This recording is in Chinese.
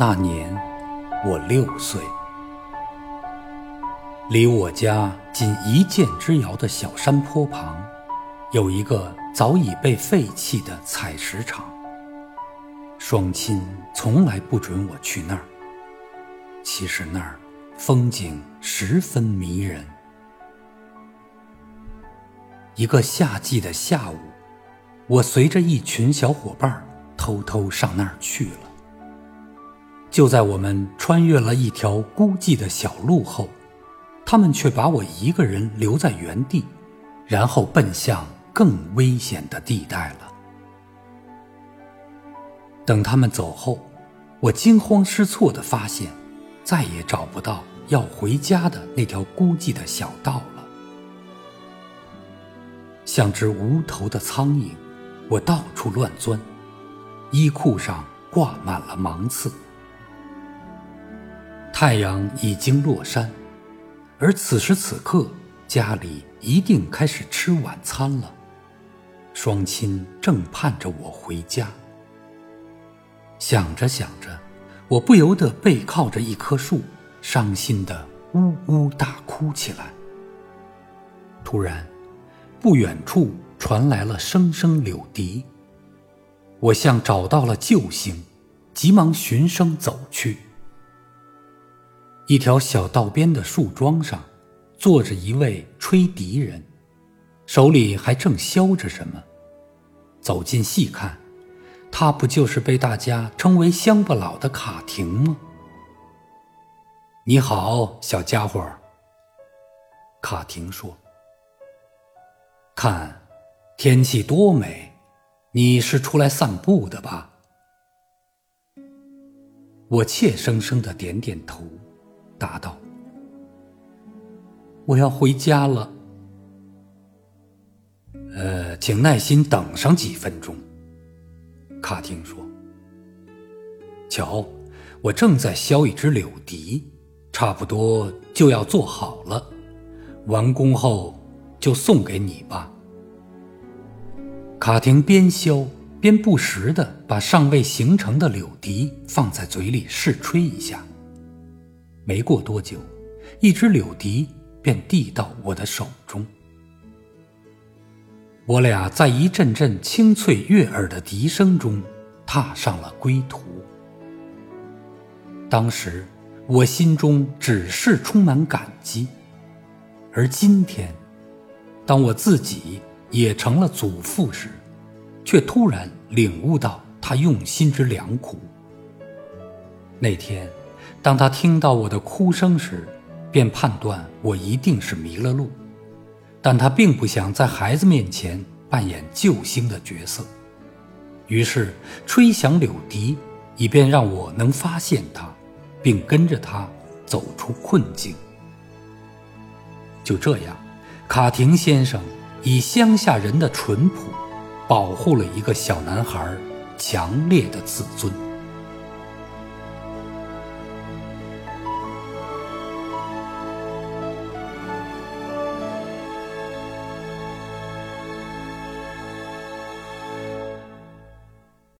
那年我六岁，离我家仅一箭之遥的小山坡旁，有一个早已被废弃的采石场。双亲从来不准我去那儿。其实那儿风景十分迷人。一个夏季的下午，我随着一群小伙伴偷偷上那儿去了。就在我们穿越了一条孤寂的小路后，他们却把我一个人留在原地，然后奔向更危险的地带了。等他们走后，我惊慌失措地发现，再也找不到要回家的那条孤寂的小道了。像只无头的苍蝇，我到处乱钻，衣裤上挂满了芒刺。太阳已经落山，而此时此刻，家里一定开始吃晚餐了。双亲正盼着我回家。想着想着，我不由得背靠着一棵树，伤心的呜呜大哭起来。突然，不远处传来了声声柳笛，我像找到了救星，急忙循声走去。一条小道边的树桩上，坐着一位吹笛人，手里还正削着什么。走近细看，他不就是被大家称为乡巴佬的卡廷吗？你好，小家伙。卡廷说：“看，天气多美，你是出来散步的吧？”我怯生生的点点头。答道：“我要回家了。”呃，请耐心等上几分钟。”卡汀说。“瞧，我正在削一支柳笛，差不多就要做好了。完工后就送给你吧。”卡廷边削边不时的把尚未形成的柳笛放在嘴里试吹一下。没过多久，一支柳笛便递到我的手中。我俩在一阵阵清脆悦耳的笛声中，踏上了归途。当时我心中只是充满感激，而今天，当我自己也成了祖父时，却突然领悟到他用心之良苦。那天。当他听到我的哭声时，便判断我一定是迷了路，但他并不想在孩子面前扮演救星的角色，于是吹响柳笛，以便让我能发现他，并跟着他走出困境。就这样，卡廷先生以乡下人的淳朴，保护了一个小男孩强烈的自尊。